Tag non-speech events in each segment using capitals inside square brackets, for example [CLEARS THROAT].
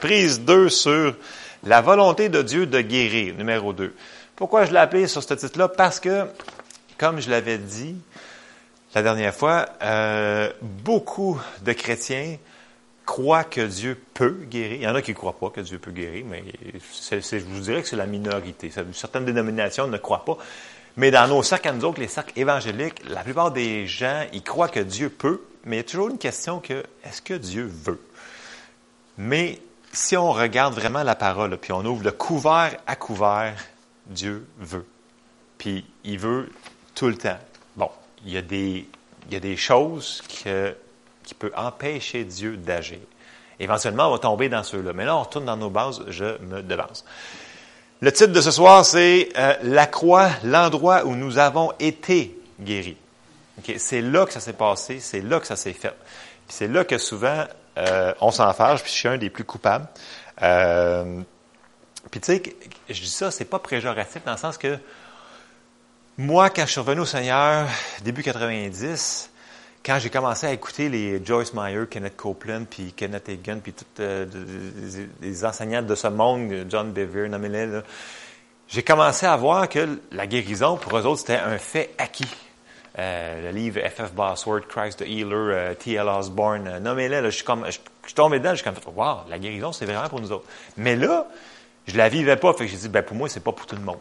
Prise 2 sur la volonté de Dieu de guérir, numéro 2. Pourquoi je l'ai appelé sur ce titre-là? Parce que, comme je l'avais dit la dernière fois, euh, beaucoup de chrétiens croient que Dieu peut guérir. Il y en a qui ne croient pas que Dieu peut guérir, mais je vous dirais que c'est la minorité. Certaines dénominations ne croient pas. Mais dans nos cercles à nous autres, les cercles évangéliques, la plupart des gens, ils croient que Dieu peut, mais il y a toujours une question que, est-ce que Dieu veut? Mais si on regarde vraiment la parole, puis on ouvre le couvert à couvert, Dieu veut. Puis il veut tout le temps. Bon, il y a des, il y a des choses que, qui peuvent empêcher Dieu d'agir. Éventuellement, on va tomber dans ceux-là. Mais là, on retourne dans nos bases, je me devance. Le titre de ce soir, c'est euh, La croix, l'endroit où nous avons été guéris. C'est là que ça s'est passé, c'est là que ça s'est fait. C'est là que souvent euh, on s'en fâche, puis je suis un des plus coupables. Euh, puis tu sais, je dis ça, c'est pas préjoratif dans le sens que moi, quand je suis revenu au Seigneur, début 90, quand j'ai commencé à écouter les Joyce Meyer, Kenneth Copeland, puis Kenneth Hagan, puis euh, les enseignantes de ce monde, John Bevere, nommez j'ai commencé à voir que la guérison, pour eux autres, c'était un fait acquis. Euh, le livre F.F. Bosworth, Christ the Healer, euh, T.L. Osborne, euh, nommez-les, je suis comme, je, suis tombé dedans, je suis comme, wow, la guérison, c'est vraiment pour nous autres. Mais là, je la vivais pas, fait que j'ai dit, ben, pour moi, c'est pas pour tout le monde.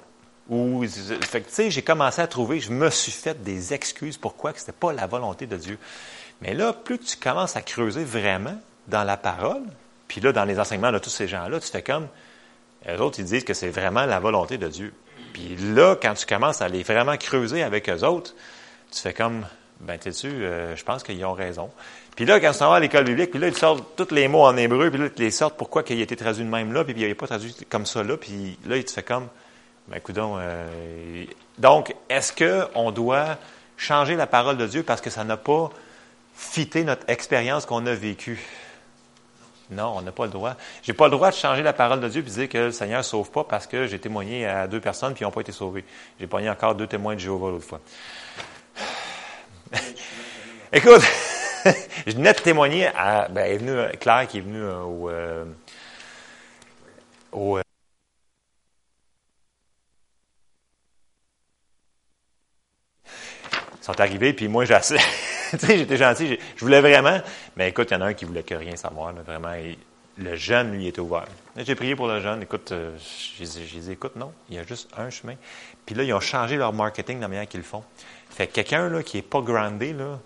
Ou, fait tu sais, j'ai commencé à trouver, je me suis fait des excuses pourquoi que c'était pas la volonté de Dieu. Mais là, plus tu commences à creuser vraiment dans la parole, puis là, dans les enseignements de tous ces gens-là, tu fais comme, les autres, ils disent que c'est vraiment la volonté de Dieu. Puis là, quand tu commences à les vraiment creuser avec eux autres, tu fais comme, ben, tu sais, euh, je pense qu'ils ont raison. Puis là, quand tu vas à l'école biblique, puis là, ils sortent tous les mots en hébreu, puis là, tu les sortent pourquoi qu'il a été traduit de même là, puis il n'avait pas traduit comme ça là, puis là, il te fait comme, ben, écoute euh, donc, est-ce qu'on doit changer la parole de Dieu parce que ça n'a pas fité notre expérience qu'on a vécue? Non, on n'a pas le droit. J'ai pas le droit de changer la parole de Dieu et de dire que le Seigneur ne sauve pas parce que j'ai témoigné à deux personnes qui n'ont pas été sauvées. J'ai pogné encore deux témoins de Jéhovah l'autre fois. [LAUGHS] Écoute, [LAUGHS] je venais de témoigner à, ben, Claire qui est venue euh, au, euh, au sont arrivés, puis moi, j'ai [LAUGHS] j'étais gentil, je voulais vraiment, mais écoute, il y en a un qui voulait que rien savoir, vraiment. le jeune, lui, était ouvert. J'ai prié pour le jeune, écoute, euh, j'ai dit, écoute, non, il y a juste un chemin. Puis là, ils ont changé leur marketing de la manière qu'ils le font. Fait que quelqu'un, là, qui est pas grandé, là,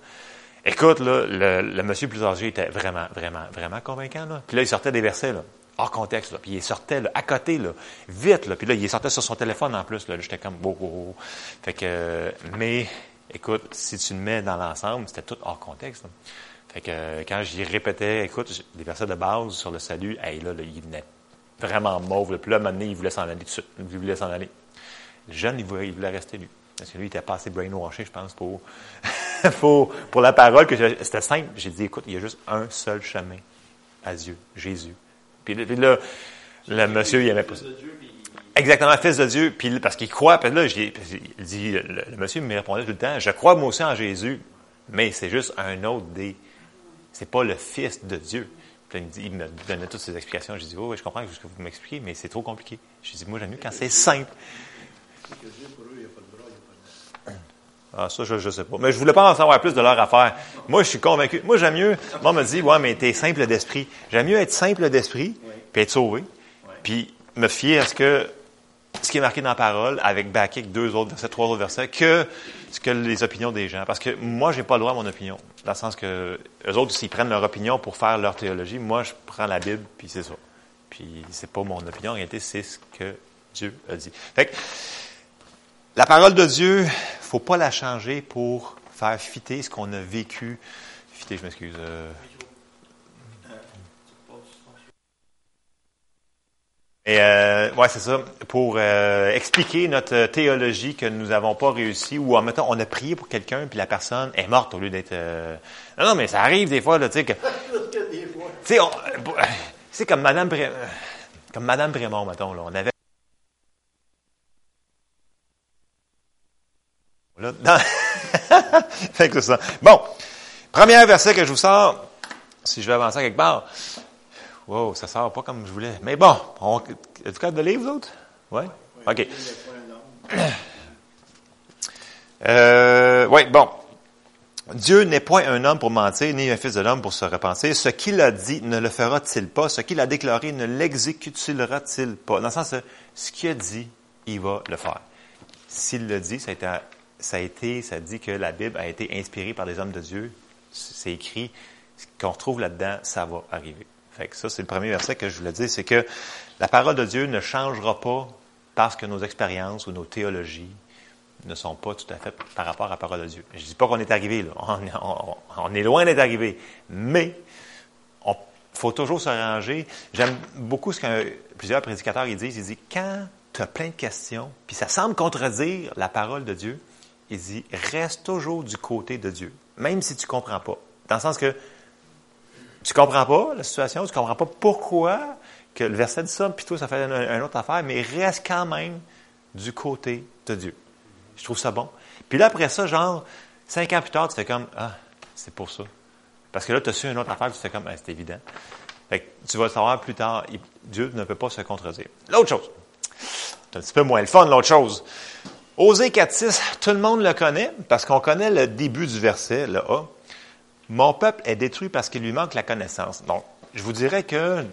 écoute, là, le, monsieur plus âgé était vraiment, vraiment, vraiment convaincant, là. Puis là, il sortait des versets, là hors contexte. Là. Puis il sortait là, à côté, là, vite. Là. Puis là, il sortait sur son téléphone en plus. Là. J'étais comme, oh, oh, oh. Fait que, mais écoute, si tu le mets dans l'ensemble, c'était tout hors contexte. Fait que quand j'y répétais, écoute, des versets de base sur le salut, hey, là, il venait vraiment mauve. Puis là, un il voulait s'en aller tout de suite. Il voulait s'en aller. Le jeune, il voulait, il voulait rester lui. Parce que lui, il était pas assez brainwashé, je pense, pour, [LAUGHS] pour, pour la parole. que C'était simple. J'ai dit, écoute, il y a juste un seul chemin à Dieu, Jésus. Puis là, le monsieur, il aimait pas ça. Exactement, fils de Dieu, puis parce qu'il croit, puis là, il dit, le, monsieur me répondait tout le temps, je crois moi aussi en Jésus, mais c'est juste un autre des, c'est pas le fils de Dieu. Puis il, me dit, il me donnait toutes ces explications. Je dis, oh, oui, je comprends ce que vous m'expliquez, mais c'est trop compliqué. Je dis, moi, j'aime mieux quand c'est simple. Ah, ça, je ne sais pas. Mais je voulais pas en savoir plus de leur affaire. Moi, je suis convaincu. Moi, j'aime mieux. Moi, me dit, ouais, mais t'es simple d'esprit. J'aime mieux être simple d'esprit, puis être sauvé, puis me fier à ce que ce qui est marqué dans la parole, avec Bakik, deux autres versets, trois autres versets, que ce que les opinions des gens. Parce que moi, j'ai pas le droit à mon opinion. Dans le sens que eux autres, s'ils prennent leur opinion pour faire leur théologie, moi, je prends la Bible, puis c'est ça. Puis c'est pas mon opinion, en réalité, c'est ce que Dieu a dit. Fait que, la parole de Dieu, faut pas la changer pour faire fitter ce qu'on a vécu. Fitter, je m'excuse. Euh, Et euh, ouais, c'est ça. Pour euh, expliquer notre théologie que nous n'avons pas réussi, ou en mettant, on a prié pour quelqu'un puis la personne est morte au lieu d'être. Euh, non, non, mais ça arrive des fois, là, tu sais que. [LAUGHS] tu sais, c'est comme Madame Bré... comme Madame Brémond, mettons, là, on avait. Là, dans... [LAUGHS] fait que ça. Bon, premier verset que je vous sors, si je vais avancer quelque part. Wow, ça sort pas comme je voulais. Mais bon, on, êtes-vous capable de lire, vous autres? Oui? OK. [COUGHS] Euh, oui, bon. Dieu n'est point un homme pour mentir, ni un fils de l'homme pour se repentir. Ce qu'il a dit ne le fera-t-il pas? Ce qu'il a déclaré ne l'exécutera-t-il pas? Dans le sens, ce qu'il a dit, il va le faire. S'il le dit, ça a été, ça a été, ça dit que la Bible a été inspirée par des hommes de Dieu. C'est écrit. Ce qu'on retrouve là-dedans, ça va arriver. Fait ça, c'est le premier verset que je voulais dire, c'est que la parole de Dieu ne changera pas parce que nos expériences ou nos théologies ne sont pas tout à fait par rapport à la parole de Dieu. Je ne dis pas qu'on est arrivé, là. On, est loin d'être arrivé. Mais il faut toujours se ranger. J'aime beaucoup ce que plusieurs prédicateurs disent. Ils disent, quand tu as plein de questions, puis ça semble contredire la parole de Dieu, ils disent, reste toujours du côté de Dieu, même si tu ne comprends pas. Dans le sens que tu ne comprends pas la situation, tu ne comprends pas pourquoi que le verset dit ça, puis toi, ça fait une, autre affaire, mais reste quand même du côté de Dieu. Je trouve ça bon. Puis là, après ça, genre, cinq ans plus tard, tu fais comme, ah, c'est pour ça. Parce que là, tu as su une autre affaire, tu fais comme, ah, c'est évident. Fait que tu vas le savoir plus tard, Dieu ne peut pas se contredire. L'autre chose, c'est un petit peu moins le fun, l'autre chose. Osée 4.6, tout le monde le connaît, parce qu'on connaît le début du verset, le A. Mon peuple est détruit parce qu'il lui manque la connaissance. Donc, je vous dirais que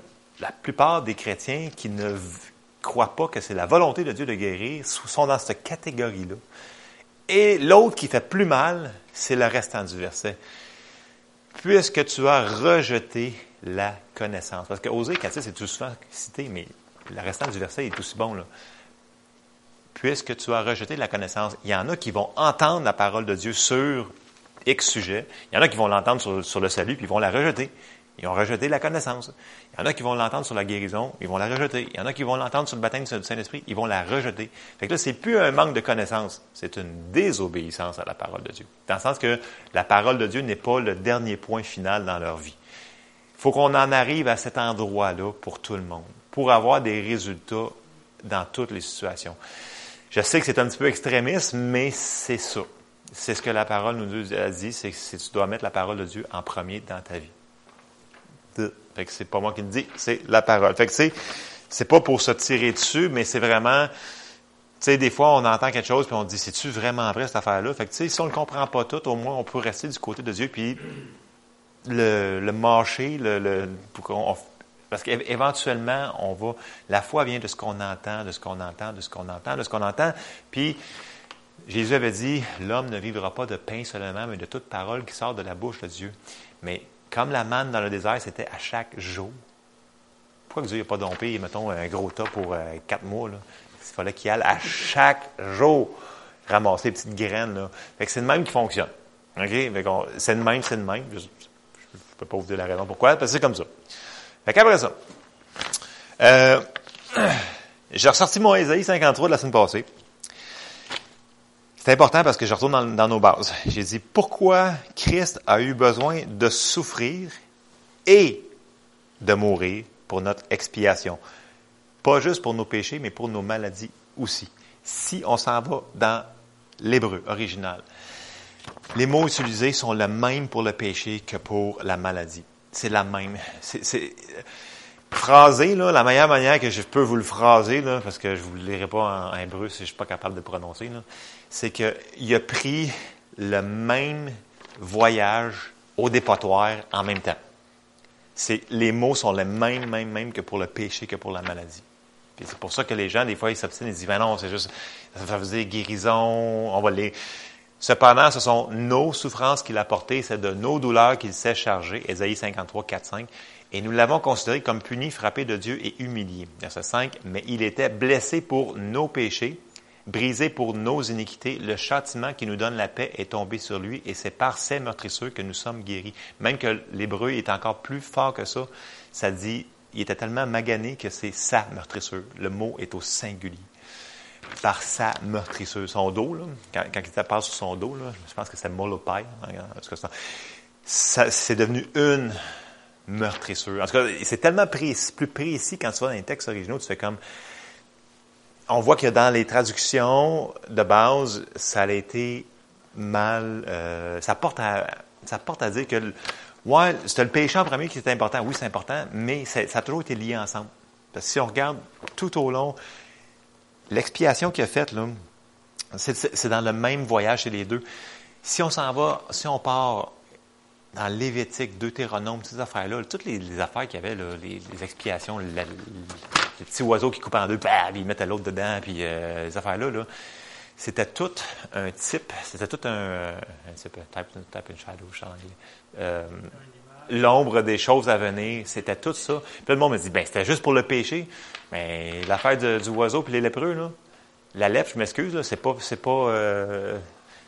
la plupart des chrétiens qui ne croient pas que c'est la volonté de Dieu de guérir sont dans cette catégorie-là. Et l'autre qui fait plus mal, c'est le restant du verset. Puisque tu as rejeté la connaissance. Parce que Osée 4.6 est tout souvent cité, mais le restant du verset est aussi bon. Là. Puisque tu as rejeté la connaissance, il y en a qui vont entendre la parole de Dieu sur X sujet. Il y en a qui vont l'entendre sur, le salut, puis ils vont la rejeter. Ils ont rejeté la connaissance. Il y en a qui vont l'entendre sur la guérison, ils vont la rejeter. Il y en a qui vont l'entendre sur le baptême du Saint-Esprit, ils vont la rejeter. Fait que là, c'est plus un manque de connaissance, c'est une désobéissance à la parole de Dieu. Dans le sens que la parole de Dieu n'est pas le dernier point final dans leur vie. Il faut qu'on en arrive à cet endroit-là pour tout le monde, pour avoir des résultats dans toutes les situations. Je sais que c'est un petit peu extrémiste, mais c'est ça. C'est ce que la parole nous a dit, c'est que tu dois mettre la parole de Dieu en premier dans ta vie. Fait que c'est pas moi qui le dis, c'est la parole. Fait que c'est, c'est pas pour se tirer dessus, mais c'est vraiment, tu sais, des fois, on entend quelque chose puis on dit, c'est-tu vraiment vrai cette affaire-là? Fait que, tu sais, si on ne le comprend pas tout, au moins, on peut rester du côté de Dieu puis le, le marcher, le, le parce qu'éventuellement, on va, la foi vient de ce qu'on entend, de ce qu'on entend, de ce qu'on entend, de ce qu'on entend. Puis, Jésus avait dit, l'homme ne vivra pas de pain seulement, mais de toute parole qui sort de la bouche de Dieu. Mais comme la manne dans le désert, c'était à chaque jour. Pourquoi Dieu n'a pas dompé, mettons, un gros tas pour euh, quatre mois? Là? Il fallait qu'il aille à chaque jour ramasser des petites graines. Là. Fait que c'est le même qui fonctionne. OK? C'est le même, c'est le même. Je ne peux pas vous dire la raison pourquoi, parce que c'est comme ça. Fait qu'après ça, euh, [CLEARS THROAT] j'ai ressorti mon Ésaïe 53 de la semaine passée. C'est important parce que je retourne dans, nos bases. J'ai dit pourquoi Christ a eu besoin de souffrir et de mourir pour notre expiation? Pas juste pour nos péchés, mais pour nos maladies aussi. Si on s'en va dans l'hébreu original, les mots utilisés sont les mêmes pour le péché que pour la maladie. C'est la même. C'est, phrasé, là, la meilleure manière que je peux vous le phraser, là, parce que je ne vous le lirai pas en, hébreu si je ne suis pas capable de prononcer, c'est qu'il a pris le même voyage au dépotoir en même temps. C'est, les mots sont les mêmes, mêmes, mêmes que pour le péché, que pour la maladie. c'est pour ça que les gens, des fois, ils s'obstinent et disent, ben non, c'est juste, ça veut dire guérison, on va les... Cependant, ce sont nos souffrances qu'il a portées, c'est de nos douleurs qu'il s'est chargé. Ésaïe 53, 4, 5. Et nous l'avons considéré comme puni, frappé de Dieu et humilié. Verset 5. Mais il était blessé pour nos péchés, Brisé pour nos iniquités, le châtiment qui nous donne la paix est tombé sur lui et c'est par ses meurtrisseurs que nous sommes guéris. Même que l'hébreu est encore plus fort que ça, ça dit, il était tellement magané que c'est sa meurtrisseur. Le mot est au singulier. Par sa meurtrisseur. Son dos, là, quand, quand il passe sur son dos, là, je pense que c'est molopai. C'est devenu une meurtrisseur. En tout cas, c'est tellement précis, plus précis quand tu vas dans les textes originaux, tu fais comme, on voit que dans les traductions de base, ça a été mal. Euh, ça, porte à, ça porte à dire que Ouais, c'était le péché en premier qui était important. Oui, c'est important, mais ça a toujours été lié ensemble. Parce que si on regarde tout au long, l'expiation qu'il a faite, là, c'est dans le même voyage chez les deux. Si on s'en va, si on part dans Lévitique, Deutéronome, ces affaires-là, toutes les, affaires qu'il y avait, les, expiations, les petits oiseaux qui coupent en deux, bah, ils mettent l'autre dedans, puis euh, les affaires-là, là, c'était tout un type, c'était tout un, type, type, type shadow, euh, l'ombre des choses à venir, c'était tout ça. Puis le monde me dit, ben c'était juste pour le péché, mais l'affaire du oiseau puis les lépreux, là, la lèpre, je m'excuse, c'est pas, c'est pas, euh,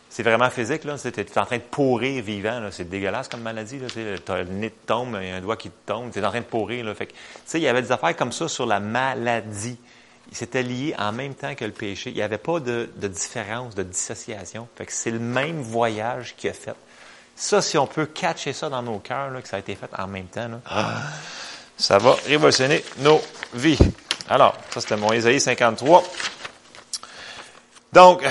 c'est vraiment physique, là. es en train de pourrir vivant, C'est dégueulasse comme maladie, là. T'as le nez te tombe, il y a un doigt qui te tombe, es en train de pourrir, là. Fait tu sais, il y avait des affaires comme ça sur la maladie. C'était lié en même temps que le péché. Il n'y avait pas de, différence, de dissociation. Fait que c'est le même voyage qui a fait. Ça, si on peut catcher ça dans nos cœurs, que ça a été fait en même temps, ah. ça va révolutionner nos vies. Alors, ça, c'était mon Isaïe 53. Donc,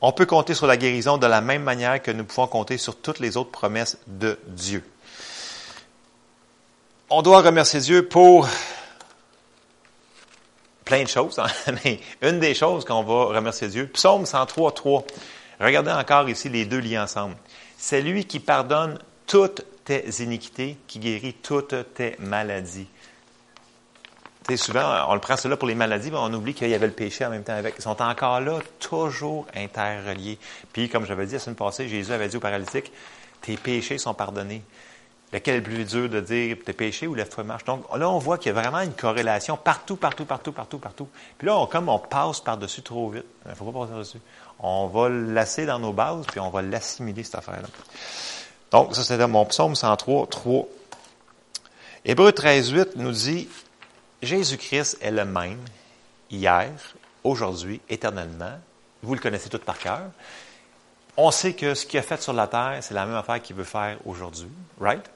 on peut compter sur la guérison de la même manière que nous pouvons compter sur toutes les autres promesses de Dieu. On doit remercier Dieu pour plein de choses, hein, [LAUGHS] mais une des choses qu'on va remercier Dieu, Psaume 103, 3. Regardez encore ici les deux liés ensemble. C'est lui qui pardonne toutes tes iniquités, qui guérit toutes tes maladies souvent, on le prend cela pour les maladies, mais on oublie qu'il y avait le péché en même temps avec. Ils sont encore là, toujours interreliés. Puis, comme j'avais dit la semaine passée, Jésus avait dit aux paralytiques, tes péchés sont pardonnés. Lequel est le plus dur de dire tes péchés ou lève-toi marche? Donc là, on voit qu'il y a vraiment une corrélation partout, partout, partout, partout, partout. Puis là, comme on passe par-dessus trop vite, il ne faut pas passer par-dessus. On va lasser dans nos bases, puis on va l'assimiler, cette affaire-là. Donc, ça, c'était mon psaume 103, 3. Hébreu 13, 8 nous dit, Jésus-Christ est le même hier, aujourd'hui, éternellement. Vous le connaissez tout par cœur. On sait que ce qu'il a fait sur la terre, c'est la même affaire qu'il veut faire aujourd'hui, right?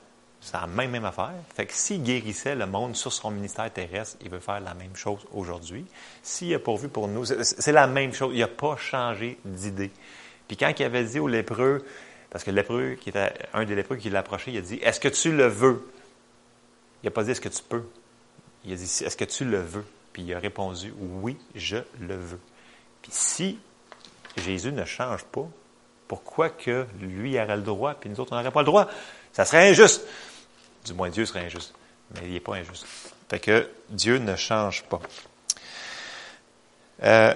C'est la même, même affaire. Fait que s'il guérissait le monde sur son ministère terrestre, il veut faire la même chose aujourd'hui. S'il a pourvu pour nous, c'est la même chose. Il n'a pas changé d'idée. Puis quand il avait dit aux lépreux, parce que le lépreux, qui était un des lépreux qui l'approchait, il a dit Est-ce que tu le veux? Il n'a pas dit Est-ce que tu peux? Il a dit, est-ce que tu le veux? Puis il a répondu, oui, je le veux. Puis si Jésus ne change pas, pourquoi que lui aurait le droit, puis nous autres, on n'aurait pas le droit? Ça serait injuste. Du moins, Dieu serait injuste. Mais il n'est pas injuste. Fait que Dieu ne change pas. Euh,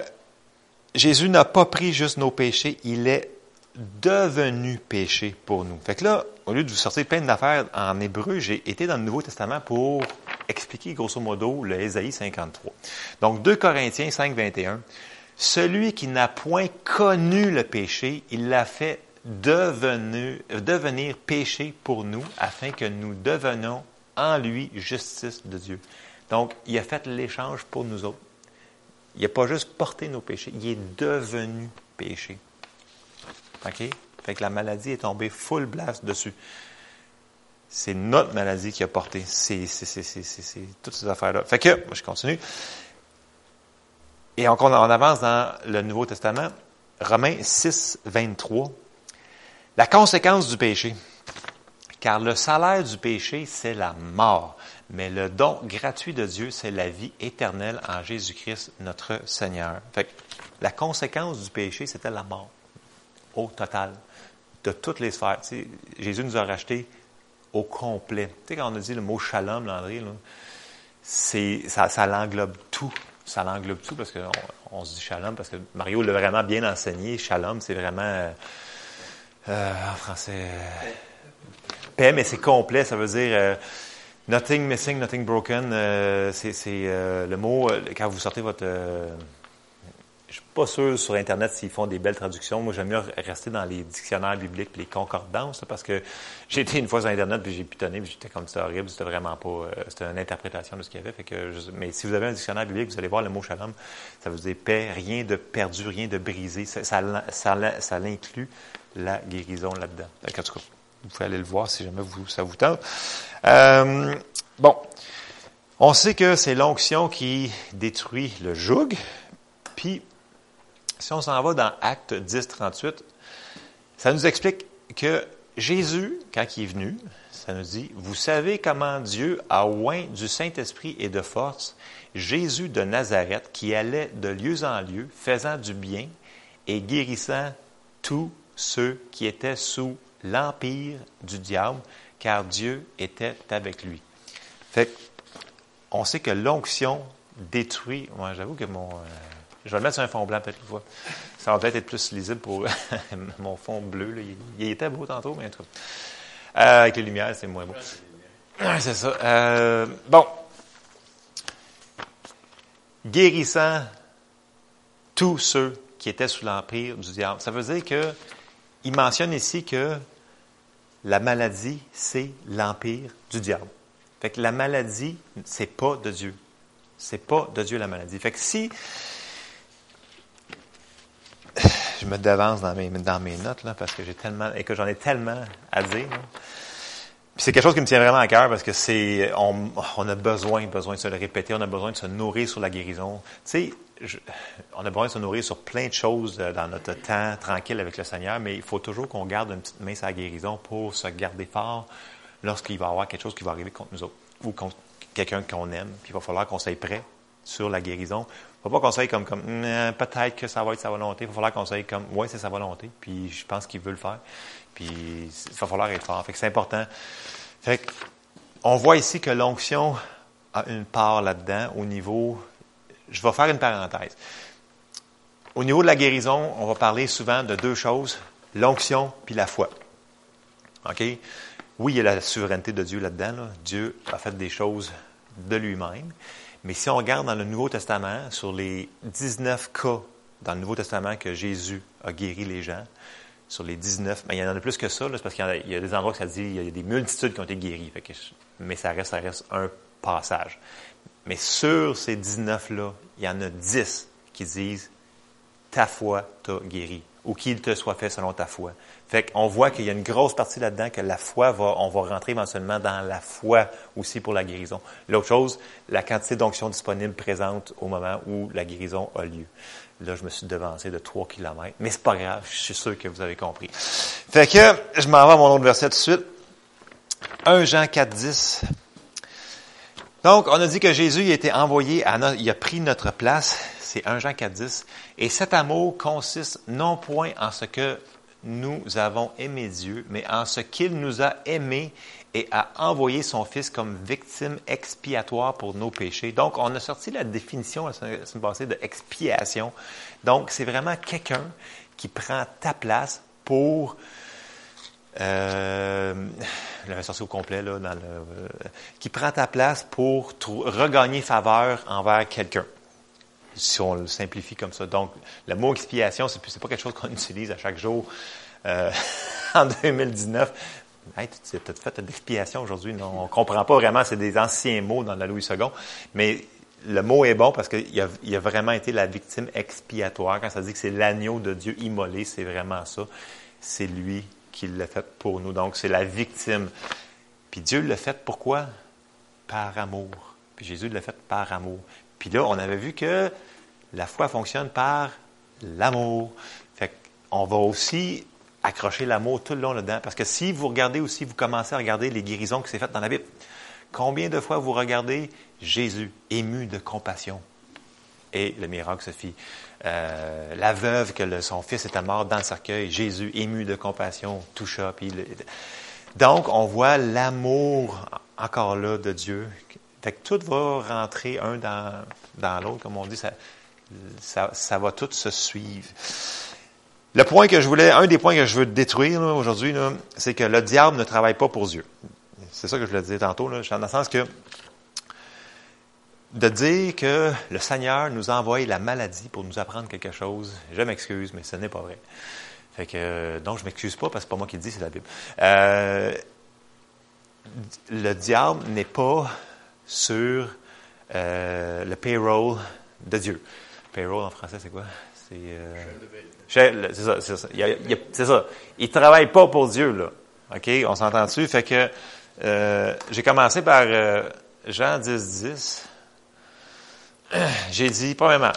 Jésus n'a pas pris juste nos péchés, il est devenu péché pour nous. Fait que là, au lieu de vous sortir plein d'affaires en hébreu, j'ai été dans le Nouveau Testament pour expliquer grosso modo le Ésaïe 53. Donc 2 Corinthiens 5, 21. Celui qui n'a point connu le péché, il l'a fait devenir, devenir péché pour nous, afin que nous devenions en lui justice de Dieu. Donc, il a fait l'échange pour nous autres. Il n'a pas juste porté nos péchés, il est devenu péché. OK? Fait que la maladie est tombée full blast dessus. C'est notre maladie qui a porté c'est, toutes ces affaires-là. Fait que, moi, je continue. Et on, on avance dans le Nouveau Testament. Romains 6, 23. La conséquence du péché. Car le salaire du péché, c'est la mort. Mais le don gratuit de Dieu, c'est la vie éternelle en Jésus-Christ, notre Seigneur. Fait que la conséquence du péché, c'était la mort. Au total. De toutes les sphères. Jésus nous a racheté au complet. Tu sais, quand on a dit le mot shalom, Landry, c'est, ça, ça l'englobe tout. Ça l'englobe tout parce qu'on on se dit shalom parce que Mario l'a vraiment bien enseigné. Shalom, c'est vraiment, euh, euh, en français, paix, mais c'est complet. Ça veut dire euh, nothing missing, nothing broken. c'est, c'est le mot, quand vous sortez votre je suis pas sûr sur Internet s'ils font des belles traductions. Moi, j'aime mieux rester dans les dictionnaires bibliques et les concordances, parce que [LAUGHS] j'ai été une fois sur Internet puis j'ai pitonné puis j'étais comme c'était horrible. C'était vraiment pas, euh, c'était une interprétation de ce qu'il y avait. Fait que mais si vous avez un dictionnaire biblique, vous allez voir le mot shalom. Ça veut dire paix, rien de perdu, rien de brisé. Ça, ça, ça, l'inclut la guérison là-dedans. En tout cas, vous pouvez aller le voir si jamais vous, ça vous tente. Euh, bon. On sait que c'est l'onction qui détruit le joug. Puis, si on s'en va dans Acte 10, 38, ça nous explique que Jésus, quand il est venu, ça nous dit, vous savez comment Dieu a oint du Saint-Esprit et de force Jésus de Nazareth qui allait de lieu en lieu, faisant du bien et guérissant tous ceux qui étaient sous l'empire du diable, car Dieu était avec lui. Fait on sait que l'onction détruit. Moi, j'avoue que mon. Euh, je vais le mettre sur un fond blanc peut-être une fois. Ça va peut-être être plus lisible pour [LAUGHS] mon fond bleu. Il, était beau tantôt, mais en tout cas. Euh, avec les lumières, c'est moins beau. c'est ça. Euh, bon. Guérissant tous ceux qui étaient sous l'empire du diable. Ça veut dire que il mentionne ici que la maladie, c'est l'empire du diable. Fait que la maladie, c'est pas de Dieu. C'est pas de Dieu la maladie. Fait que si je me devance dans mes, dans mes notes là, parce que j'ai tellement et que j'en ai tellement à dire. Puis c'est quelque chose qui me tient vraiment à cœur parce que c'est on, on, a besoin besoin de se le répéter, on a besoin de se nourrir sur la guérison. Tu sais, on a besoin de se nourrir sur plein de choses euh, dans notre temps tranquille avec le Seigneur, mais il faut toujours qu'on garde une petite main sur la guérison pour se garder fort lorsqu'il va y avoir quelque chose qui va arriver contre nous autres ou contre quelqu'un qu'on aime. Puis il va falloir qu'on soit prêt sur la guérison. Ne faut pas qu'on soit comme, comme peut-être que ça va être sa volonté. Il va falloir qu'on comme, oui, c'est sa volonté. Puis je pense qu'il veut le faire. Puis il va falloir être fort. Fait que c'est important. Fait on voit ici que l'onction a une part là-dedans au niveau. Je vais faire une parenthèse. Au niveau de la guérison, on va parler souvent de deux choses, l'onction puis la foi. OK? Oui, il y a la souveraineté de Dieu là-dedans. Dieu a fait des choses de lui-même. Mais si on regarde dans le Nouveau Testament, sur les 19 cas dans le Nouveau Testament que Jésus a guéri les gens, sur les 19, mais il y en a plus que ça, parce qu'il y, a des endroits où ça dit il y a des multitudes qui ont été guéries. mais ça reste un passage. Mais sur ces 19-là, il y en a 10 qui disent Ta foi t'a guéri, ou qu'il te soit fait selon ta foi. Fait qu'on voit qu'il y a une grosse partie là-dedans que la foi va, on va rentrer éventuellement dans la foi aussi pour la guérison. L'autre chose, la quantité d'onction disponible présente au moment où la guérison a lieu. Là, je me suis devancé de 3 km, mais c'est pas grave, je suis sûr que vous avez compris. Fait que, je m'en vais à mon autre verset tout de suite. 1 Jean 4, 10. Donc, on a dit que Jésus il a été envoyé, à il a pris notre place, c'est 1 Jean 4, 10. Et cet amour consiste non point en ce que nous avons aimé Dieu, mais en ce qu'il nous a aimés et a envoyé son Fils comme victime expiatoire pour nos péchés. Donc, on a sorti la définition la semaine passée de expiation. Donc, c'est vraiment quelqu'un qui prend ta place pour euh, l'avais sorti au complet là, dans le, euh, qui prend ta place pour regagner faveur envers quelqu'un si on le simplifie comme ça. Donc, le mot expiation, c'est, n'est pas quelque chose qu'on utilise à chaque jour euh, [LAUGHS] en 2019. Hey, tu as fait de l'expiation aujourd'hui. On ne comprend pas vraiment, c'est des anciens mots dans la Louis II. Mais le mot est bon parce qu'il a, il a vraiment été la victime expiatoire. Quand ça dit que c'est l'agneau de Dieu immolé, c'est vraiment ça. C'est lui qui l'a fait pour nous. Donc, c'est la victime. Puis Dieu l'a fait pourquoi? Par amour. Puis Jésus l'a fait par amour. Puis là, on avait vu que la foi fonctionne par l'amour. On va aussi accrocher l'amour tout le long là-dedans. Parce que si vous regardez aussi, vous commencez à regarder les guérisons qui s'est faites dans la Bible, combien de fois vous regardez Jésus ému de compassion et le miracle se fit. Euh, la veuve que son fils était mort dans le cercueil, Jésus ému de compassion toucha. Puis donc, on voit l'amour encore là de Dieu. Tout va rentrer un dans, dans l'autre, comme on dit, ça, ça, ça, va tout se suivre. Le point que je voulais, un des points que je veux détruire aujourd'hui, c'est que le diable ne travaille pas pour Dieu. C'est ça que je voulais dire tantôt, là, dans le sens que de dire que le Seigneur nous a envoyé la maladie pour nous apprendre quelque chose, je m'excuse, mais ce n'est pas vrai. Donc, je m'excuse pas parce que c'est pas moi qui le dis, c'est la Bible. Euh, le diable n'est pas sur euh, le payroll de Dieu. Payroll en français, c'est quoi? C'est euh, ça, c'est ça. c'est ça. Il travaille pas pour Dieu, là. OK? On s'entend dessus. Fait que euh, j'ai commencé par euh, Jean 10, 10. [CLEARS THROAT] J'ai dit, premièrement,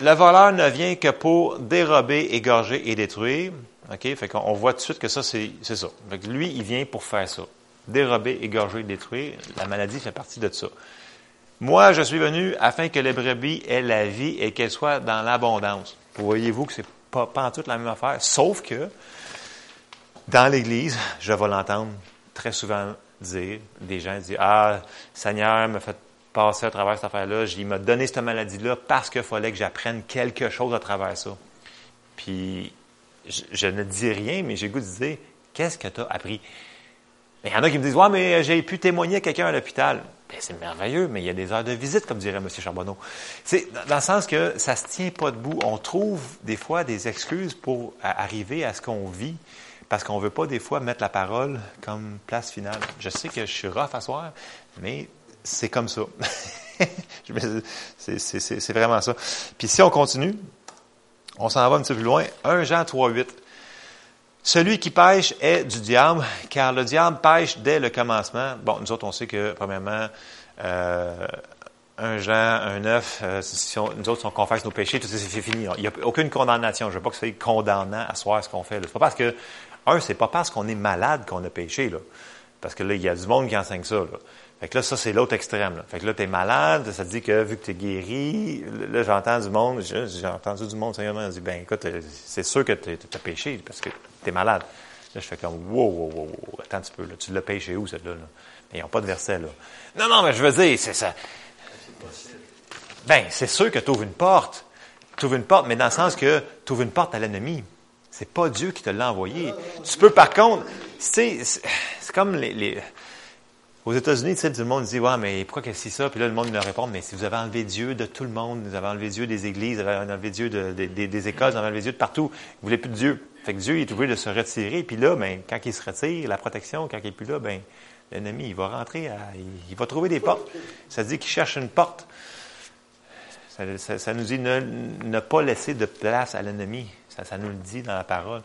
le voleur ne vient que pour dérober, égorger et détruire. OK? Fait qu'on voit tout de suite que ça, c'est, c'est ça. Fait que lui, il vient pour faire ça. dérober, égorger, détruire. La maladie fait partie de ça. Moi, je suis venu afin que les brebis aient la vie et qu'elles soient dans l'abondance. Voyez-vous que c'est pas, pas en toute la même affaire, sauf que dans l'Église, je vais l'entendre très souvent dire, des gens disent, ah, Seigneur me fait passer à travers cette affaire-là, il m'a donné cette maladie-là parce qu'il fallait que j'apprenne quelque chose à travers ça. Puis, je, ne dis rien, mais j'ai goût de dire, qu'est-ce que tu as appris? Il y en a qui me disent, ouais, mais j'ai pu témoigner à quelqu'un à l'hôpital. Ben, c'est merveilleux, mais il y a des heures de visite, comme dirait M. Charbonneau. C'est dans le sens que ça se tient pas debout. On trouve des fois des excuses pour arriver à ce qu'on vit, parce qu'on veut pas des fois mettre la parole comme place finale. Je sais que je suis rough à soir, mais c'est comme ça. [LAUGHS] c'est vraiment ça. Puis si on continue, on s'en va un petit peu plus loin. 1 Jean 3, 8. Celui qui pêche est du diable, car le diable pêche dès le commencement. Bon, nous autres, on sait que, premièrement, euh, un Jean, un 9, euh, si nous autres, on confesse nos péchés, tout ça, c'est fini. Il n'y a aucune condamnation. Je ne veux pas que ce soit condamnant à soi ce qu'on fait. C'est pas parce que, un, c'est pas parce qu'on est malade qu'on a péché, là. Parce que là, il y a du monde qui enseigne ça, là. Fait que là, ça, c'est l'autre extrême. Là. Fait que là, tu es malade, ça te dit que vu que tu es guéri, là, j'entends du monde, j'ai entendu du monde sérieusement, dit, ben écoute, euh, c'est sûr que tu as péché parce que tu es malade. Là, je fais comme, wow, wow, wow, wow, attends un petit peu, là, tu l'as péché où, celle-là? Là? Ils n'ont pas de verset, là. Non, non, mais je veux dire, c'est ça. Ben, c'est sûr que tu ouvres une porte. Tu ouvres une porte, mais dans le sens que tu ouvres une porte à l'ennemi. C'est pas Dieu qui te l'a envoyé. Tu peux, par contre, c'est comme les aux États-Unis, tu sais, tout le monde dit, ouais, mais pourquoi qu'est-ce que c'est ça? Puis là, le monde leur répond, mais si vous avez enlevé Dieu de tout le monde, vous avez enlevé Dieu des églises, vous avez enlevé Dieu des écoles, vous avez enlevé Dieu de partout, vous voulez plus de Dieu. Fait que Dieu, est obligé de se retirer. Puis là, ben, quand il se retire, la protection, quand il n'est plus là, ben, l'ennemi, il va rentrer, il, va trouver des portes. Ça dit qu'il cherche une porte. Ça, nous dit ne, ne, pas laisser de place à l'ennemi. Ça, ça nous le dit dans la parole.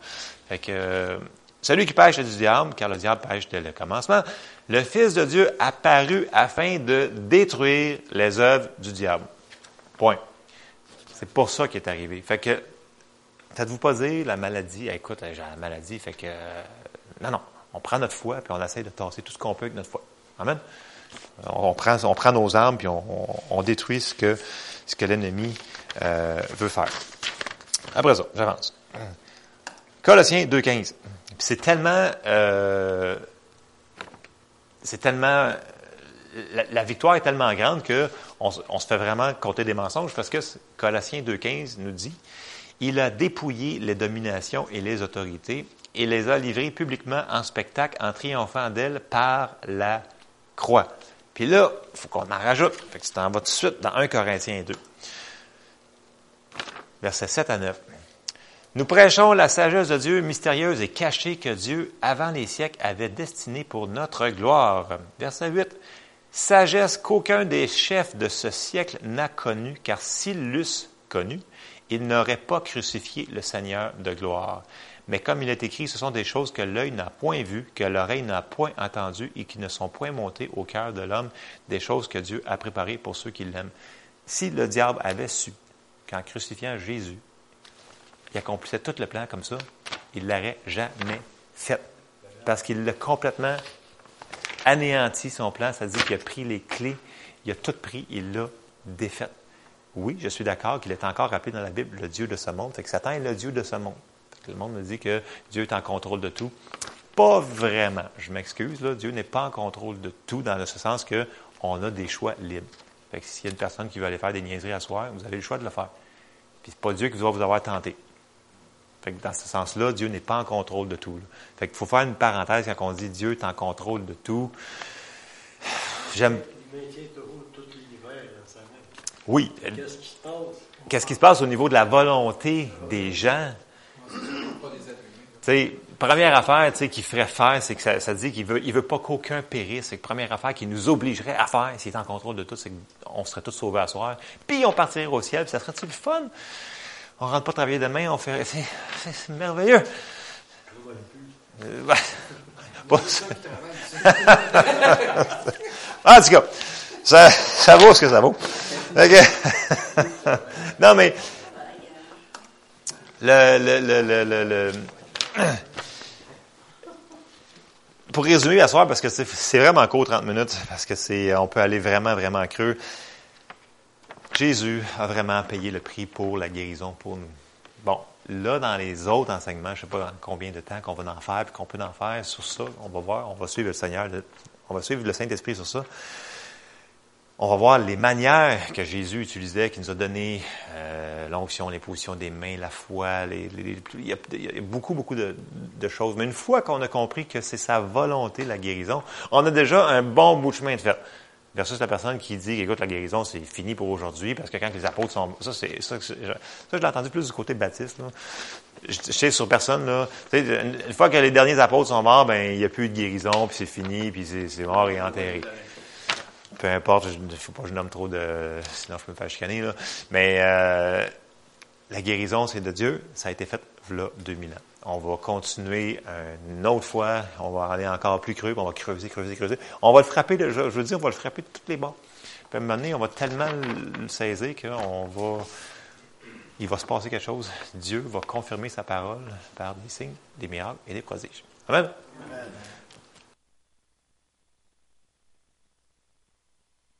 Fait que, celui qui pêche est du diable, car le diable pêche dès le commencement. Le Fils de Dieu apparu afin de détruire les œuvres du diable. Point. C'est pour ça qu'il est arrivé. Fait que, faites-vous pas dire la maladie, écoute, j'ai la maladie, fait que, non, non. On prend notre foi, puis on essaie de tasser tout ce qu'on peut avec notre foi. Amen. On prend, on prend nos armes, puis on, détruit ce que, ce que l'ennemi euh, veut faire. Après ça, j'avance. Colossiens 2.15 c'est tellement, euh, c'est tellement, la, victoire est tellement grande que on, se fait vraiment compter des mensonges parce que Colossiens 2.15 nous dit, il a dépouillé les dominations et les autorités et les a livrées publiquement en spectacle en triomphant d'elles par la croix. Puis là, il faut qu'on en rajoute. Fait que tu t'en vas tout de suite dans 1 Corinthiens 2. Versets 7 à 9. Nous prêchons la sagesse de Dieu mystérieuse et cachée que Dieu, avant les siècles, avait destinée pour notre gloire. Verset 8. Sagesse qu'aucun des chefs de ce siècle n'a connue, car s'ils l'eussent connue, ils n'auraient pas crucifié le Seigneur de gloire. Mais comme il est écrit, ce sont des choses que l'œil n'a point vues, que l'oreille n'a point entendues et qui ne sont point montées au cœur de l'homme, des choses que Dieu a préparées pour ceux qui l'aiment. Si le diable avait su qu'en crucifiant Jésus, il accomplissait tout le plan comme ça, il l'aurait jamais fait. Parce qu'il l'a complètement anéanti son plan, c'est-à-dire qu'il a pris les clés, il a tout pris, il l'a défait. Oui, je suis d'accord qu'il est encore rappelé dans la Bible le Dieu de ce monde. Fait que Satan est le Dieu de ce monde. le monde me dit que Dieu est en contrôle de tout. Pas vraiment. Je m'excuse. Dieu n'est pas en contrôle de tout dans ce sens qu'on a des choix libres. Fait que s'il y a une personne qui veut aller faire des niaiseries à soir, vous avez le choix de le faire. Puis c'est pas Dieu qui doit vous avoir tenté. Fait que dans ce sens-là, Dieu n'est pas en contrôle de tout. Fait qu'il faut faire une parenthèse quand on dit Dieu est en contrôle de tout. J'aime. Oui. Qu'est-ce qui se passe? Qu'est-ce qui se passe au niveau de la volonté des gens? sais, première affaire qu'il ferait faire, c'est que ça, dit qu'il veut, il veut pas qu'aucun périsse. C'est que première affaire qu'il nous obligerait à faire, s'il est en contrôle de tout, c'est qu'on serait tous sauvés à soir. Puis on partirait au ciel, puis ça serait-tu le fun? On rentre pas travailler demain, on fait. C'est merveilleux. Euh, [LAUGHS] en tout cas, ça, ça vaut ce que ça vaut. [LAUGHS] non, mais le, le, le, [CLEARS THROAT] pour résumer la soirée, parce que c'est vraiment court 30 minutes, parce que c'est on peut aller vraiment, vraiment creux. Jésus a vraiment payé le prix pour la guérison pour nous. Bon, là, dans les autres enseignements, je ne sais pas combien de temps qu'on va en faire, puis qu'on peut en faire sur ça. On va voir, on va suivre le Seigneur, on va suivre le Saint-Esprit sur ça. On va voir les manières que Jésus utilisait, qui nous a donné euh, l'onction, les positions des mains, la foi. Les, il, y a, beaucoup, beaucoup de, choses. Mais une fois qu'on a compris que c'est sa volonté, la guérison, on a déjà un bon bout de chemin de faire. Versus la personne qui dit, écoute, la guérison, c'est fini pour aujourd'hui, parce que quand les apôtres sont... Ça, c'est, ça, ça, je l'ai entendu plus du côté baptiste. Là. Je, sais sur personne, là, une fois que les derniers apôtres sont morts, ben il n'y a plus de guérison, puis c'est fini, puis c'est, mort et enterré peu importe, il ne faut pas que je nomme trop de. Sinon, je peux me faire chicaner. Là. Mais euh, la guérison, c'est de Dieu. Ça a été fait là 2000 ans. On va continuer une autre fois. On va aller encore plus creux. On va creuser, creuser, creuser. On va le frapper. Je, veux dire, on va le frapper de toutes les bords. À un moment donné, on va tellement le saisir qu'on va. Il va se passer quelque chose. Dieu va confirmer sa parole par des signes, des miracles et des prodiges. Amen. Amen.